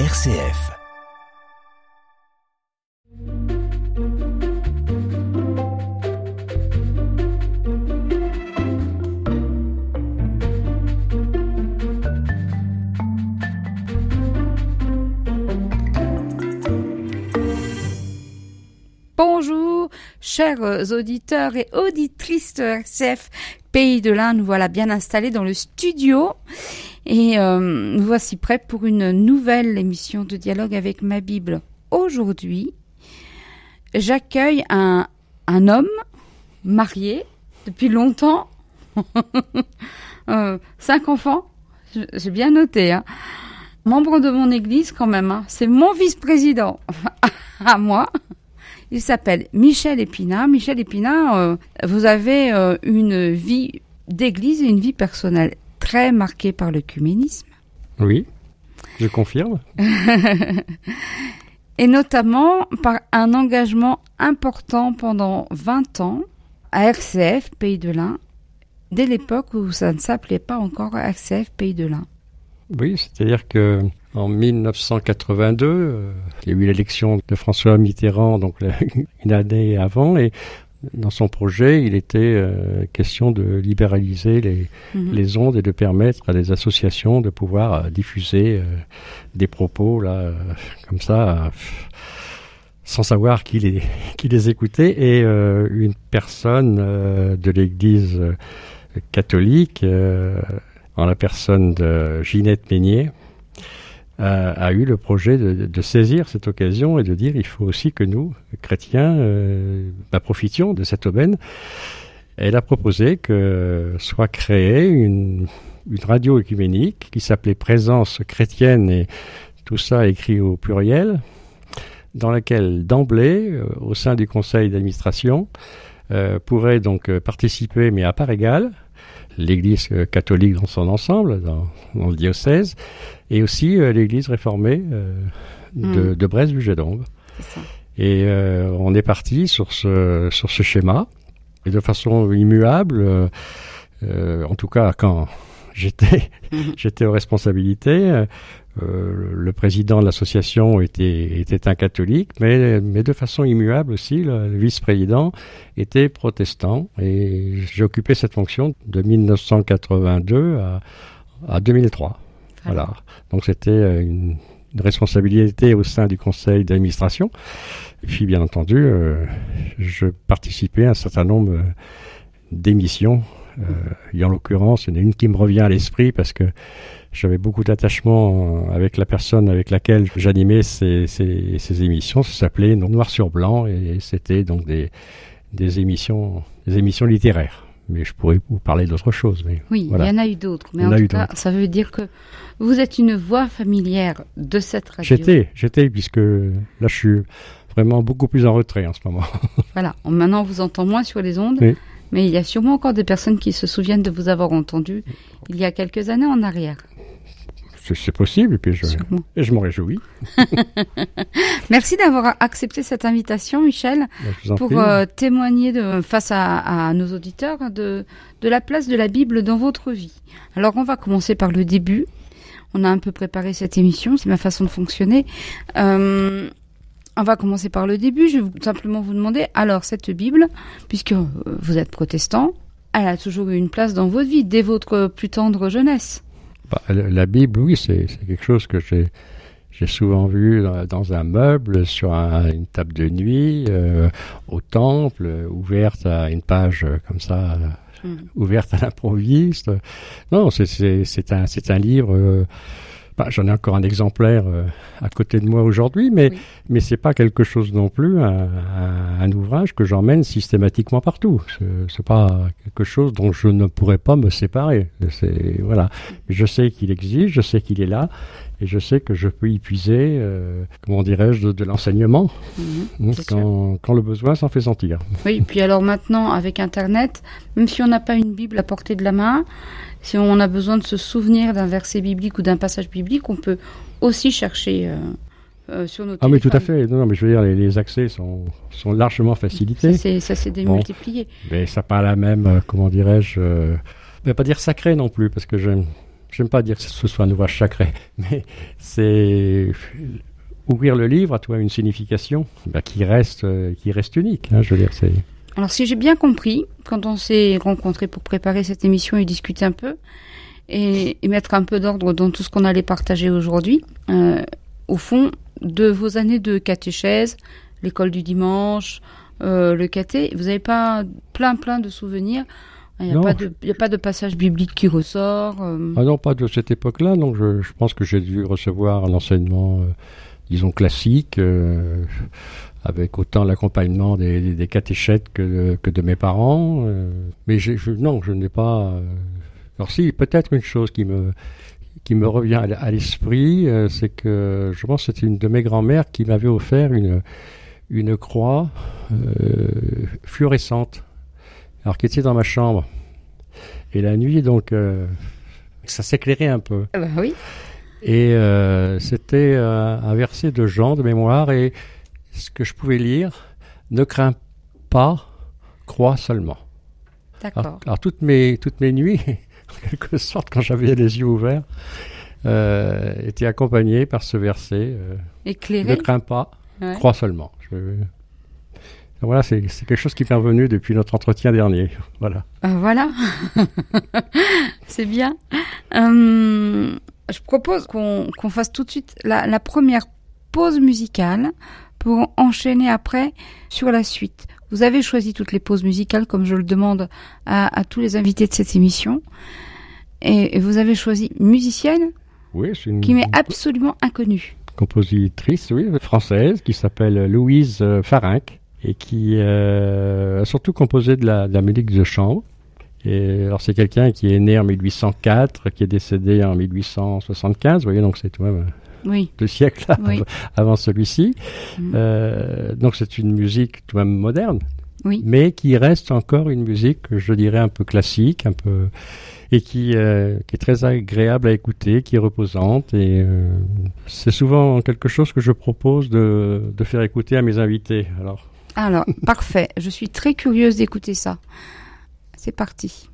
RCF. Bonjour, chers auditeurs et auditrices de RCF Pays de l'Inde. Nous voilà bien installés dans le studio et euh, nous voici prêts pour une nouvelle émission de dialogue avec ma Bible. Aujourd'hui, j'accueille un, un homme marié depuis longtemps, euh, cinq enfants, j'ai bien noté, hein. membre de mon église quand même, hein. c'est mon vice-président à moi. Il s'appelle Michel Épinard. Michel Épinard, euh, vous avez une vie d'église et une vie personnelle très marquée par le cuménisme. Oui, je confirme. et notamment par un engagement important pendant 20 ans à RCF, Pays de l'Ain, dès l'époque où ça ne s'appelait pas encore RCF, Pays de l'Ain. Oui, c'est-à-dire que en 1982, euh, il y a eu l'élection de François Mitterrand, donc une année avant, et dans son projet, il était euh, question de libéraliser les, mhm. les, ondes et de permettre à des associations de pouvoir euh, diffuser des propos là, comme ça, sans savoir qui les, qui les écoutait. Et une personne de l'Église catholique, en la personne de Ginette Meignier, a, eu le projet de, saisir cette occasion et de dire il faut aussi que nous, chrétiens, euh, bah, profitions de cette aubaine. Elle a proposé que soit créée une, radio écuménique qui s'appelait Présence chrétienne et tout ça écrit au pluriel, dans laquelle d'emblée, euh, au sein du conseil d'administration, euh, pourrait donc participer, mais à part égale, l'Église catholique dans son ensemble, dans, dans le diocèse, et aussi euh, l'église réformée euh, de, mm. de Brest-Buget Et euh, on est parti sur ce, sur ce schéma, et de façon immuable, en tout cas quand j'étais mm-hmm. j'étais aux responsabilités. Euh, le président de l'association était, était un catholique, mais, mais de façon immuable aussi, le, vice-président était protestant. Et j'ai occupé cette fonction de 1982 à, à 2003. Voilà. Donc c'était euh, une, responsabilité au sein du conseil d'administration. Et puis bien entendu, euh, je participais à un certain nombre euh, d'émissions. et en l'occurrence, il y en a une qui me revient à l'esprit parce que j'avais beaucoup d'attachement avec la personne avec laquelle j'animais ces, ces, ces, émissions. Ça s'appelait Noir sur Blanc et c'était donc des, des émissions, des émissions littéraires mais je pourrais vous parler d'autres choses. Mais oui, il y en a eu d'autres. Mais en tout cas, ça veut dire que vous êtes une voix familière de cette radio. J'étais, j'étais, puisque là, je suis vraiment beaucoup plus en retrait en ce moment. voilà. Maintenant, on vous entend moins sur les ondes. Mais il y a sûrement encore des personnes qui se souviennent de vous avoir entendu il y a quelques années en arrière. C'est possible, et puis je, et je m'en réjouis. Merci d'avoir accepté cette invitation, Michel, bah, pour euh, témoigner de, face à, à, nos auditeurs de, de la place de la Bible dans votre vie. Alors, on va commencer par le début. On a un peu préparé cette émission, c'est ma façon de fonctionner. Euh, on va commencer par le début. Je vais simplement vous demander, alors cette Bible, puisque euh, vous êtes protestant, elle a toujours eu une place dans votre vie, dès votre plus tendre jeunesse. Bah, la Bible, oui, c'est quelque chose que j'ai j'ai souvent vu dans, un meuble, sur une table de nuit, euh, au temple, ouverte à une page euh, comme ça, euh, mm. ouverte à l'improviste. Non, c'est un, un livre bah, J'en ai encore un exemplaire euh, à côté de moi aujourd'hui, mais oui. mais c'est pas quelque chose non plus un, un, ouvrage que j'emmène systématiquement partout. C'est pas quelque chose dont je ne pourrais pas me séparer. Voilà. Je sais qu'il existe, je sais qu'il est là, et je sais que je peux y puiser, euh, comment dirais-je, de, de l'enseignement mmh, quand, quand, le besoin s'en fait sentir. Oui, puis alors maintenant avec Internet, même si on n'a pas une Bible à portée de la main, si on a besoin de se souvenir d'un verset biblique ou d'un passage biblique, on peut aussi chercher euh, euh, sur notre. Ah, mais tout à fait. Non, mais je veux dire, les, accès sont, sont largement facilités. Ça s'est démultiplié. mais ça pas la même, comment dirais-je, vais pas dire sacré non plus, parce que je j'aime pas dire que ce soit un ouvrage sacré, mais c'est ouvrir le livre a toi une signification bah, qui reste euh, qui reste unique. Hein, je veux dire, c'est. Alors si j'ai bien compris, quand on s'est rencontrés pour préparer cette émission et discuter un peu et, et mettre un peu d'ordre dans tout ce qu'on allait partager aujourd'hui, euh, au fond de vos années de catéchèse, l'école du dimanche, euh, le caté, vous n'avez pas plein plein de souvenirs il n'y a, pas de, y a pas de passage biblique qui ressort euh. Ah non, pas de cette époque-là. Donc je, je, pense que j'ai dû recevoir un enseignement, euh, disons, classique, euh, avec autant l'accompagnement des, des, des, catéchètes que de, que de mes parents. Euh. mais je, non, je n'ai pas... Euh. alors si, peut-être une chose qui me, qui me revient à l'esprit, c'est que je pense que c'était une de mes grand-mères qui m'avait offert une, une croix fluorescente alors qui était dans ma chambre? Et la nuit, donc, euh, ça s'éclairait un peu. Ah bah oui. Et euh, c'était euh, un verset de Jean de mémoire, et ce que je pouvais lire, ne crains pas, crois seulement. D'accord. Alors, alors, toutes mes toutes mes nuits, en quelque sorte, quand j'avais les yeux ouverts, étaient accompagnées par ce verset. Éclairé. Ne crains pas, ouais. crois seulement. Je, voilà, c'est quelque chose qui m'est revenu depuis notre entretien dernier. Voilà. Euh, voilà. c'est bien. Euh, je propose qu'on qu fasse tout de suite la, la, première pause musicale pour enchaîner après sur la suite. Vous avez choisi toutes les pauses musicales comme je le demande à, à tous les invités de cette émission. Et, et vous avez choisi musicienne oui, une... qui m'est absolument inconnue. Compositrice, oui, française, qui s'appelle Louise Farinck et qui euh, a surtout composé de la, de la musique de chambre. Et alors c'est quelqu'un qui est né en 1804, qui est décédé en 1875, vous voyez, donc c'est tout même oui. deux siècles oui. avant celui-ci. Mm. Euh, donc c'est une musique tout même moderne, oui. mais qui reste encore une musique, je dirais, un peu classique, un peu et qui, euh, qui est très agréable à écouter, qui est reposante. Et euh, c'est souvent quelque chose que je propose de, de faire écouter à mes invités. Alors alors, parfait. Je suis très curieuse d'écouter ça. C'est parti.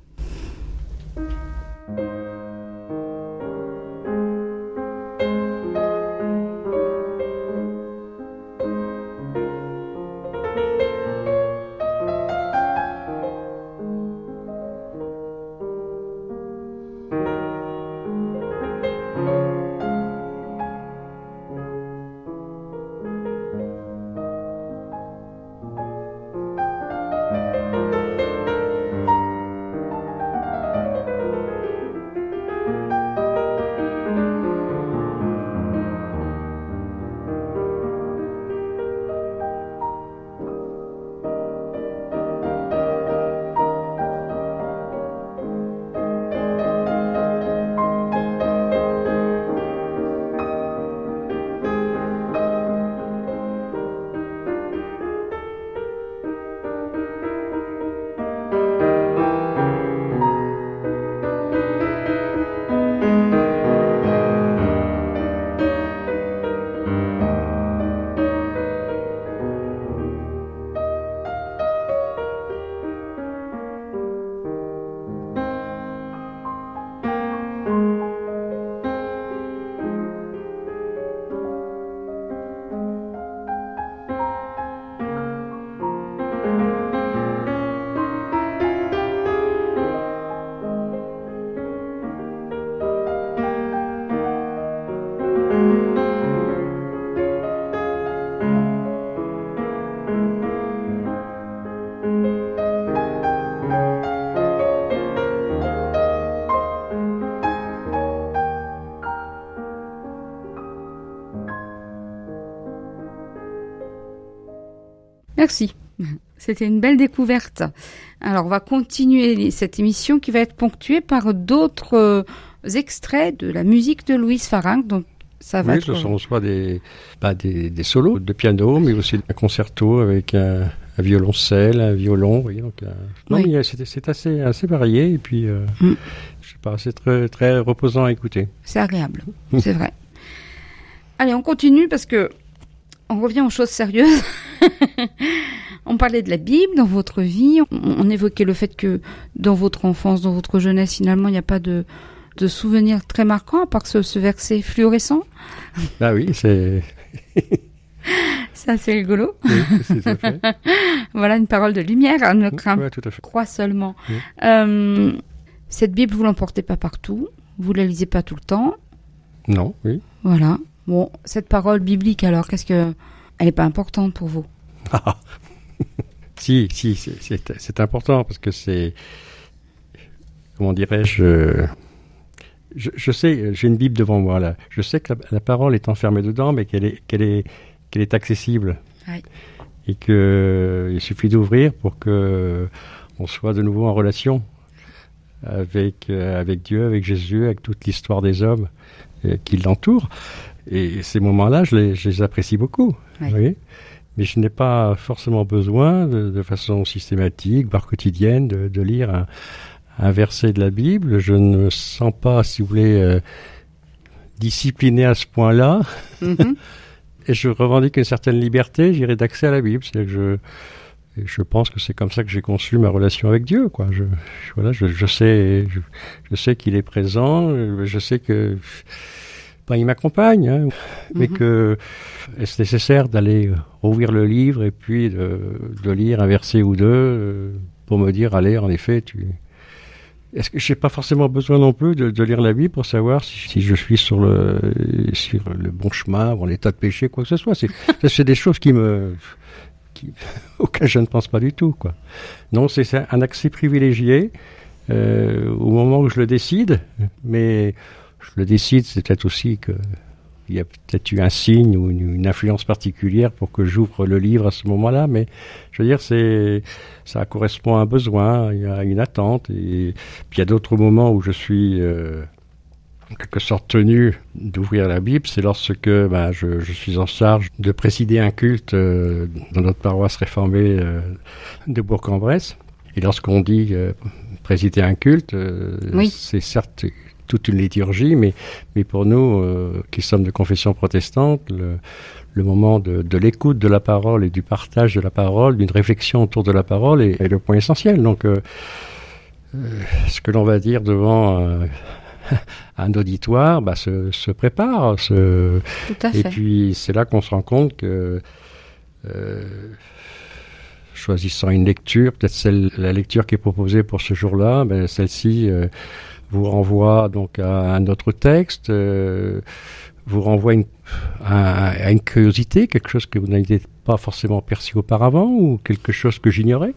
Merci. C'était une belle découverte. Alors, on va continuer cette émission qui va être ponctuée par d'autres euh, extraits de la musique de Louise Farinck. Donc, ça va oui, être... ce sont soit des, bah, des, des, solos de piano, mais aussi un concerto avec un, un violoncelle, un violon. Donc, euh, non, Oui. c'est assez, assez varié et puis, euh, Mm. je sais pas, c'est très, très reposant à écouter. C'est agréable, c'est vrai. Allez, on continue parce que on revient aux choses sérieuses. on parlait de la Bible dans votre vie. On, on évoquait le fait que dans votre enfance, dans votre jeunesse, finalement, il n'y a pas de de souvenirs très marquants, à part ce, ce verset fluorescent Ah oui, c'est. C'est assez rigolo. Oui, c'est tout à fait. voilà une parole de lumière. hein, Ne crains Ouais, tout à fait. crois seulement. Oui. Euh, cette Bible, vous l'emportez pas partout. Vous la lisez pas tout le temps. Non, oui. Voilà. Bon, cette parole biblique, alors, qu'est-ce que. Elle est pas importante pour vous? Ah. si, si, c'est- important parce que c'est. Comment dirais-je je, je sais, j'ai une Bible devant moi là. Je sais que la, la parole est enfermée dedans, mais qu'elle est, qu'elle est, qu'elle est accessible. Oui. Et que il suffit d'ouvrir pour que on soit de nouveau en relation avec, avec Dieu, avec Jésus, avec toute l'histoire des hommes euh, qui l'entourent. Et ces moments-là, je les, je les apprécie beaucoup. Oui. vous voyez mais je n'ai pas forcément besoin, de, de façon systématique, voire quotidienne, de, de lire un, un verset de la Bible. Je ne me sens pas, si vous voulez, euh, discipliné à ce point-là. Mhm. Et je revendique une certaine liberté, j'irai d'accès à la Bible. C'est-à-dire que je, je pense que c'est comme ça que j'ai conçu ma relation avec Dieu. Quoi. Je, je- voilà, je, je sais, je, je sais qu'il est présent. Je sais que ben, il m'accompagne, hein, mais Mhm. que est-ce nécessaire d'aller euh, rouvrir le livre et puis de, de lire un verset ou deux euh, pour me dire, allez, en effet, tu. Est-ce que j'ai pas forcément besoin non plus de, de lire la Bible pour savoir si, si je suis sur le sur le bon chemin en état de péché, quoi que ce soit? C'est des choses qui me qui, auxquelles je ne pense pas du tout, quoi. Non, c'est un accès privilégié euh, au moment où je le décide, mais je le décide, c'est peut-être aussi que il y a peut-être eu un signe ou une, une influence particulière pour que j'ouvre le livre à ce moment-là, mais je veux dire, c'est ça correspond à un besoin, il y a une attente, et puis il y a d'autres moments où je suis euh, en quelque sorte tenu d'ouvrir la Bible, c'est lorsque ben, je, je suis en charge de présider un culte euh, dans notre paroisse réformée euh, de Bourg-en-Bresse, et lorsqu'on dit euh, présider un culte, Oui. c'est certes toute une liturgie, mais, mais pour nous, euh, qui sommes de confession protestante, le, le moment de, de l'écoute de la parole et du partage de la parole, d'une réflexion autour de la parole est, est le point essentiel. Donc, euh, euh, ce que l'on va dire devant euh, un auditoire bah, se, se prépare. Se, Tout à et fait. puis, c'est là qu'on se rend compte que, euh, choisissant une lecture, peut-être celle, la lecture qui est proposée pour ce jour-là, ben, celle-ci vous renvoie donc à un autre texte, euh, vous renvoie une, à, à une curiosité, quelque chose que vous n'aviez pas forcément perçu auparavant, ou quelque chose que j'ignorais,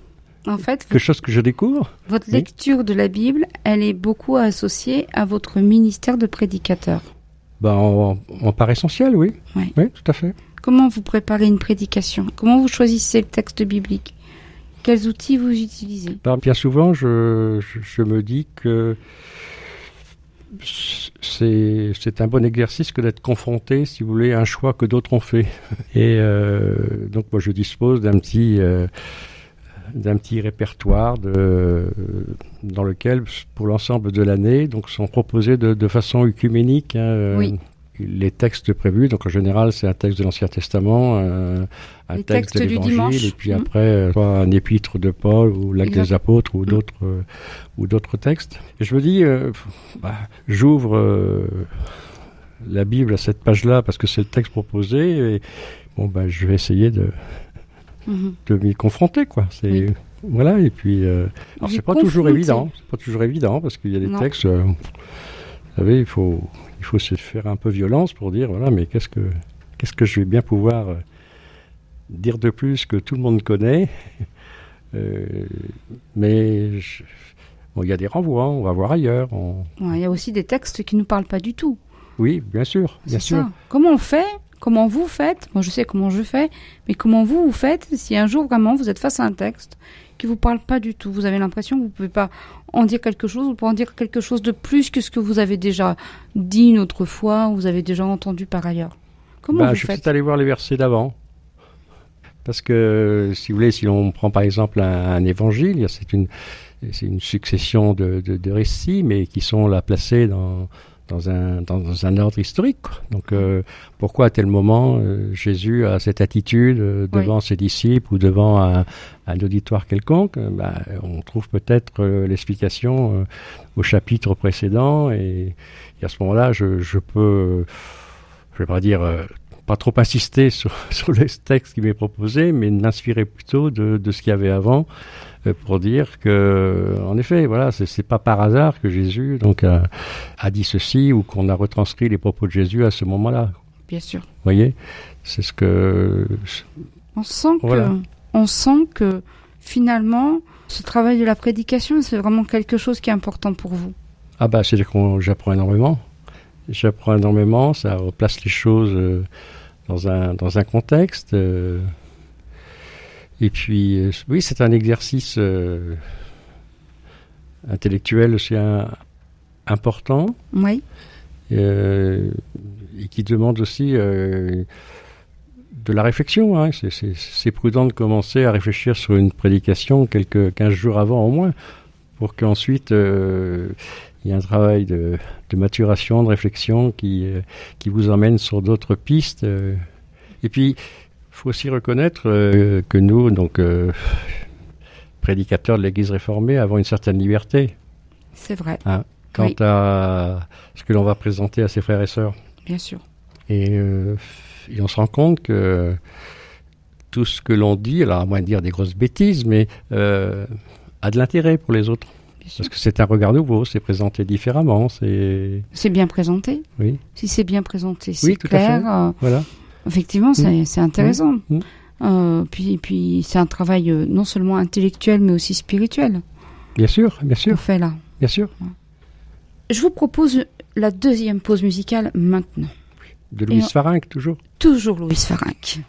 En fait, quelque chose que je découvre? votre Oui. lecture de la Bible, elle est beaucoup associée à votre ministère de prédicateur. Ben, en, en part essentiel, oui. Oui, tout à fait. Comment vous préparez une prédication? Comment vous choisissez le texte biblique? Quels outils vous utilisez? Ben, bien souvent, je, je, je me dis que c'est c'est un bon exercice que d'être confronté, si vous voulez, à un choix que d'autres ont fait. Et euh, donc, moi, je dispose d'un petit euh, d'un petit répertoire de, dans lequel, pour l'ensemble de l'année, donc sont proposés de, de façon œcuménique hein, euh, Oui. Les textes prévus. Donc en général, c'est un texte de l'Ancien Testament, euh, un Les texte de l'Évangile, et puis Mhm. après, euh, soit un épître de Paul ou l'acte des apôtres ou Mhm. d'autres euh, ou d'autres textes. Et je me dis, bah, j'ouvre la Bible à cette page-là parce que c'est le texte proposé. Et bon, bah, je vais essayer de Mhm. de m'y confronter quoi c'est Oui. voilà et puis alors c'est pas toujours évident c'est pas toujours évident parce qu'il y a des Non. textes vous savez il faut il faut se faire un peu violence pour dire voilà mais qu'est-ce que qu'est-ce que je vais bien pouvoir euh, dire de plus que tout le monde connaît? Euh, mais je- bon il y a des renvois on va voir ailleurs on- Ouais, Il y a aussi des textes qui ne nous parlent pas du tout. oui bien sûr bien sûr ça. Comment on fait? Comment vous faites? Moi, je sais comment je fais, mais comment vous vous faites si un jour vraiment vous êtes face à un texte qui vous parle pas du tout Vous avez l'impression que vous pouvez pas en dire quelque chose, vous pouvez en dire quelque chose de plus que ce que vous avez déjà dit une autre fois, ou vous avez déjà entendu par ailleurs. Comment Bah, vous je faites peut-être aller voir les versets d'avant. Parce que, si vous voulez, si l'on prend par exemple un, un évangile, c'est une, une succession de, de, de récits, mais qui sont là placés dans, dans un, dans un ordre historique. Donc euh, pourquoi à tel moment euh, Jésus a cette attitude euh, devant ses disciples ou devant un, un auditoire quelconque? Bah, On trouve peut-être l'explication au chapitre précédent et, et à ce moment-là, je, je, peux, je vais pas dire pas trop insister sur, sur le texte qui m'est proposé, mais m'inspirer plutôt de, de ce qu'il y avait avant euh, pour dire que, en effet, voilà, c'est pas par hasard que Jésus donc a, a dit ceci ou qu'on a retranscrit les propos de Jésus à ce moment-là. Bien sûr. Vous voyez, c'est ce que. On sent que, on sent que finalement, ce travail de la prédication, c'est vraiment quelque chose qui est important pour vous. Ah bah, c'est-à-dire que j'apprends énormément. J'apprends énormément, ça replace les choses euh, dans un dans un contexte. Euh, et puis, euh, oui, c'est un exercice intellectuel aussi important. Oui. Euh, et qui demande aussi de la réflexion. Hein. C'est prudent de commencer à réfléchir sur une prédication quelques 15 jours avant au moins, pour qu'ensuite il y ait un travail de, de, maturation, de réflexion qui, qui vous emmène sur d'autres pistes. Et puis, faut aussi reconnaître euh, que nous, donc euh, prédicateurs de l'Église réformée, avons une certaine liberté. C'est vrai. Hein, quant à ce que l'on va présenter à ses frères et sœurs. Bien sûr. Et, euh, et on se rend compte que tout ce que l'on dit, alors à moins de dire des grosses bêtises, mais a de l'intérêt pour les autres. Parce que c'est un regard nouveau, c'est présenté différemment. C'est bien présenté. Oui. Si c'est bien présenté, c'est clair. Voilà. Effectivement, c'est mm. intéressant. Mm. Euh, puis, puis c'est un travail euh, non seulement intellectuel, mais aussi spirituel. Bien sûr, bien sûr. On fait là. Bien sûr. Je vous propose la deuxième pause musicale maintenant. De Louis Farinck, toujours Toujours Louis Farinck.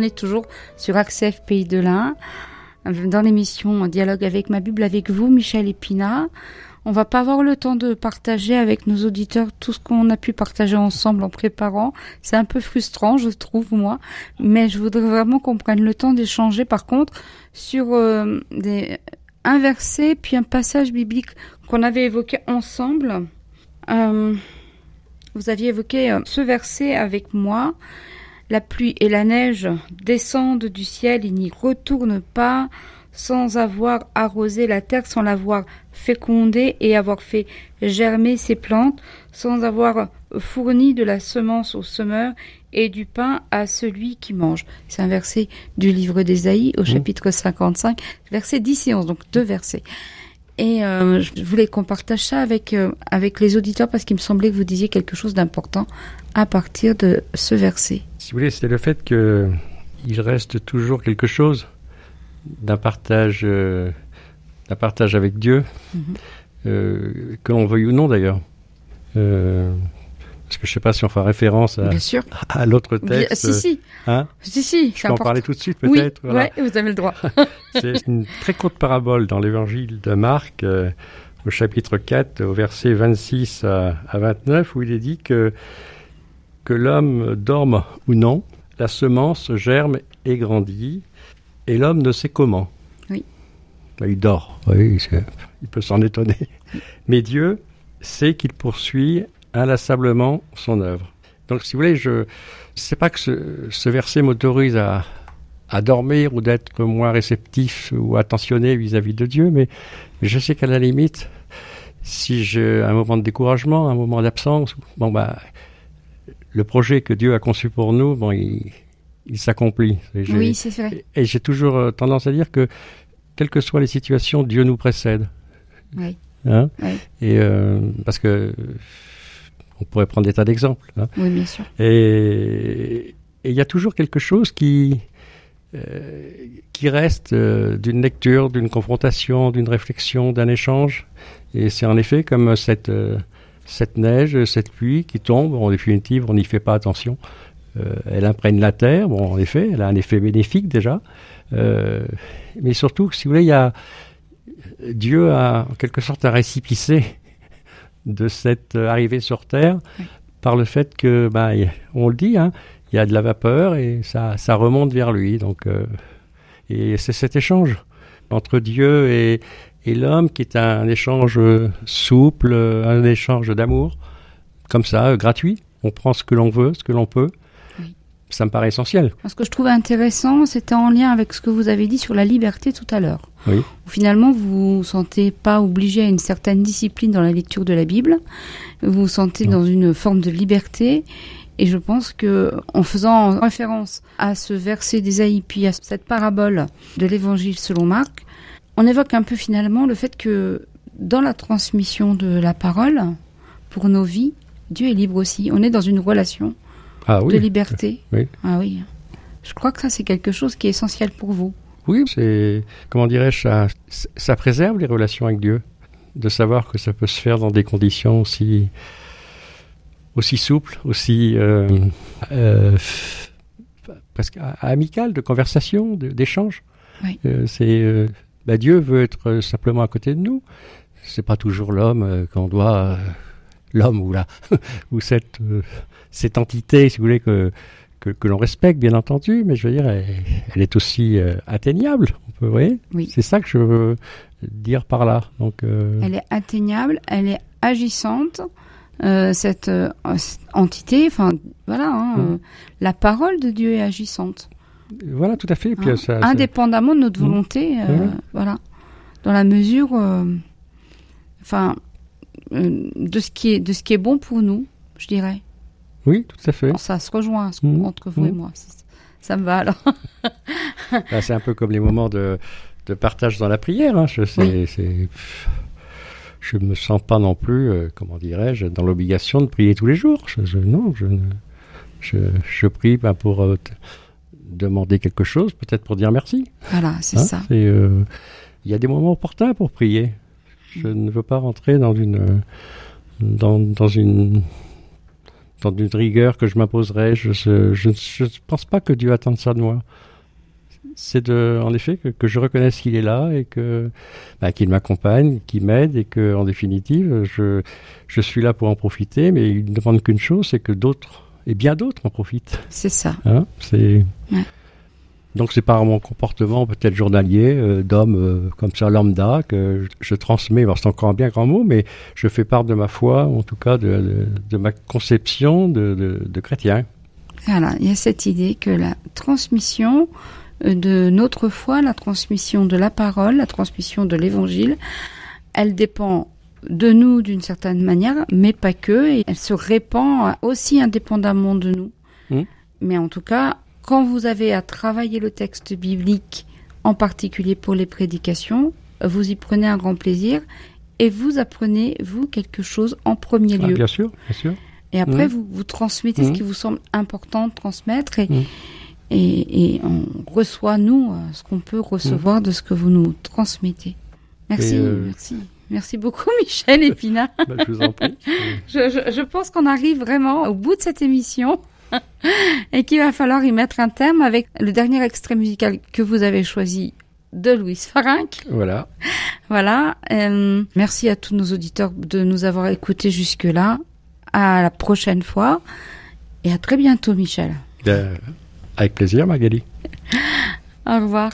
On est toujours sur AXF Pays de l'Ain, dans l'émission Dialogue avec ma Bible avec vous, Michel Epina. On va pas avoir le temps de partager avec nos auditeurs tout ce qu'on a pu partager ensemble en préparant. C'est un peu frustrant, je trouve, moi. Mais je voudrais vraiment qu'on prenne le temps d'échanger, par contre, sur euh, des, un verset, puis un passage biblique qu'on avait évoqué ensemble. Euh, vous aviez évoqué euh, ce verset avec moi. La pluie et la neige descendent du ciel et n'y retournent pas sans avoir arrosé la terre, sans l'avoir fécondée et avoir fait germer ses plantes, sans avoir fourni de la semence au semeur et du pain à celui qui mange. C'est un verset du livre d'Ésaïe au mmh. chapitre 55, verset 10 et 11, donc deux versets. Et euh, je voulais qu'on partage ça avec, euh, avec les auditeurs parce qu'il me semblait que vous disiez quelque chose d'important à partir de ce verset. Si vous voulez, c'est le fait qu'il reste toujours quelque chose d'un partage, euh, d'un partage avec Dieu, euh, que l'on veuille ou non d'ailleurs. Euh, Parce que je ne sais pas si on fera référence à, à l'autre texte. si, si. Hein si, si. Je peux en parler tout de suite, peut-être. Oui, ouais, vous avez le droit. C'est une très courte parabole dans l'évangile de Marc, euh, au chapitre 4, au verset 26 à, à 29, où il est dit que, que l'homme dorme ou non, la semence germe et grandit, et l'homme ne sait comment. Oui. Ben, il dort, oui, il peut s'en étonner. Mais Dieu sait qu'il poursuit inlassablement son œuvre. Donc, si vous voulez, je sais pas que ce, verset m'autorise à, à dormir ou d'être moins réceptif ou attentionné vis-à-vis de Dieu, mais je sais qu'à la limite, si j'ai un moment de découragement, un moment d'absence, bon bah, le projet que Dieu a conçu pour nous, bon, il, il s'accomplit. Oui, c'est vrai. Et j'ai toujours euh, tendance à dire que, quelles que soient les situations, Dieu nous précède. Oui. Hein? Et euh, parce que on pourrait prendre des tas d'exemples. Hein. Oui, bien sûr. Et il y a toujours quelque chose qui, euh, qui reste euh, d'une lecture, d'une confrontation, d'une réflexion, d'un échange. Et c'est en effet comme cette, euh, cette neige, cette pluie qui tombe. En définitive, on n'y fait pas attention. elle imprègne la terre. Bon, en effet, elle a un effet bénéfique déjà. mais surtout, si vous voulez, il y a Dieu a en quelque sorte un récipicé de cette arrivée sur Terre par le fait que, bah, on le dit, hein, il y a de la vapeur et ça, ça remonte vers lui. Donc, euh, et c'est cet échange entre Dieu et, et l'homme qui est un échange souple, un échange d'amour, comme ça, gratuit. On prend ce que l'on veut, ce que l'on peut. Ça me paraît essentiel. Ce que je trouvais intéressant, c'était en lien avec ce que vous avez dit sur la liberté tout à l'heure. Oui. Finalement, vous vous sentez pas obligé à une certaine discipline dans la lecture de la Bible. Vous vous sentez dans une forme de liberté. Et je pense que, en faisant référence à ce verset d'Ésaïe, puis à cette parabole de l'Évangile selon Marc, on évoque un peu finalement le fait que dans la transmission de la parole, pour nos vies, Dieu est libre aussi. On est dans une relation ah de liberté. Oui. Ah oui. Je crois que ça, c'est quelque chose qui est essentiel pour vous. Oui, c'est, comment dirais-je, ça, ça préserve les relations avec Dieu. De savoir que ça peut se faire dans des conditions aussi, aussi souples, aussi euh, euh, presque amicales, de conversation, d'échange. Oui. Euh, c'est, bah, Dieu veut être simplement à côté de nous. C'est pas toujours l'homme qu'on doit, l'homme ou la, ou cette, cette entité, si vous voulez, que que, l'on respecte, bien entendu, mais je veux dire, elle, est aussi euh, atteignable. On peut, oui. C'est ça que je veux dire par là. Donc, euh, Elle est atteignable, elle est agissante. Euh, cette entité, enfin voilà, hein, mm. la parole de Dieu est agissante. Voilà, tout à fait. Puis, hein, indépendamment de notre mm. volonté, voilà, dans la mesure, enfin, de ce qui est de ce qui est bon pour nous, je dirais. Oui, tout à fait. ça se rejoint mmh. entre vous et mmh. moi. Ça, me va alors. C'est un peu comme les moments de, de partage dans la prière. Hein. Je ne je me sens pas non plus, euh, comment dirais-je, dans l'obligation de prier tous les jours. Je, non, je, je, je prie ben, pour euh, demander quelque chose, peut-être pour dire merci. Voilà, c'est hein, ça. Euh, il y a des moments opportuns pour prier. Je mmh. ne veux pas rentrer dans une, dans, dans une dans une rigueur que je m'imposerais. Je ne pense pas que Dieu attende ça de moi. C'est de, en effet, que, je reconnaisse qu'il est là et que bah, qu'il m'accompagne, qu'il m'aide et que, en définitive, je, je suis là pour en profiter. Mais il ne demande qu'une chose, c'est que d'autres et bien d'autres en profitent. C'est ça. Hein c'est. Donc c'est par mon comportement peut-être journalier euh, d'homme euh, comme ça lambda que je, transmets, c'est encore un bien grand mot, mais je fais part de ma foi, en tout cas de, de, ma conception de, de, chrétien. Voilà, il y a cette idée que la transmission euh, de notre foi, la transmission de la parole, la transmission de l'évangile, elle dépend de nous d'une certaine manière, mais pas que, et elle se répand aussi indépendamment de nous. Mmh. Mais en tout cas, quand vous avez à travailler le texte biblique, en particulier pour les prédications, vous y prenez un grand plaisir et vous apprenez, vous, quelque chose en premier ah, lieu. bien sûr, bien sûr. Et après, mmh. vous, vous transmettez ce mmh. qui vous semble important de transmettre et, mmh. et, et, on reçoit, nous, euh, ce qu'on peut recevoir de ce que vous nous transmettez. Merci, euh, merci. Merci beaucoup, Michel Épinard. Ben, je vous en prie. je, je, je pense qu'on arrive vraiment au bout de cette émission et qu'il va falloir y mettre un terme avec le dernier extrait musical que vous avez choisi de Louise Farinck. Voilà. Voilà. Euh, merci à tous nos auditeurs de nous avoir écoutés jusque-là. À la prochaine fois et à très bientôt, Michel. Ben, avec plaisir, Magali. Au revoir.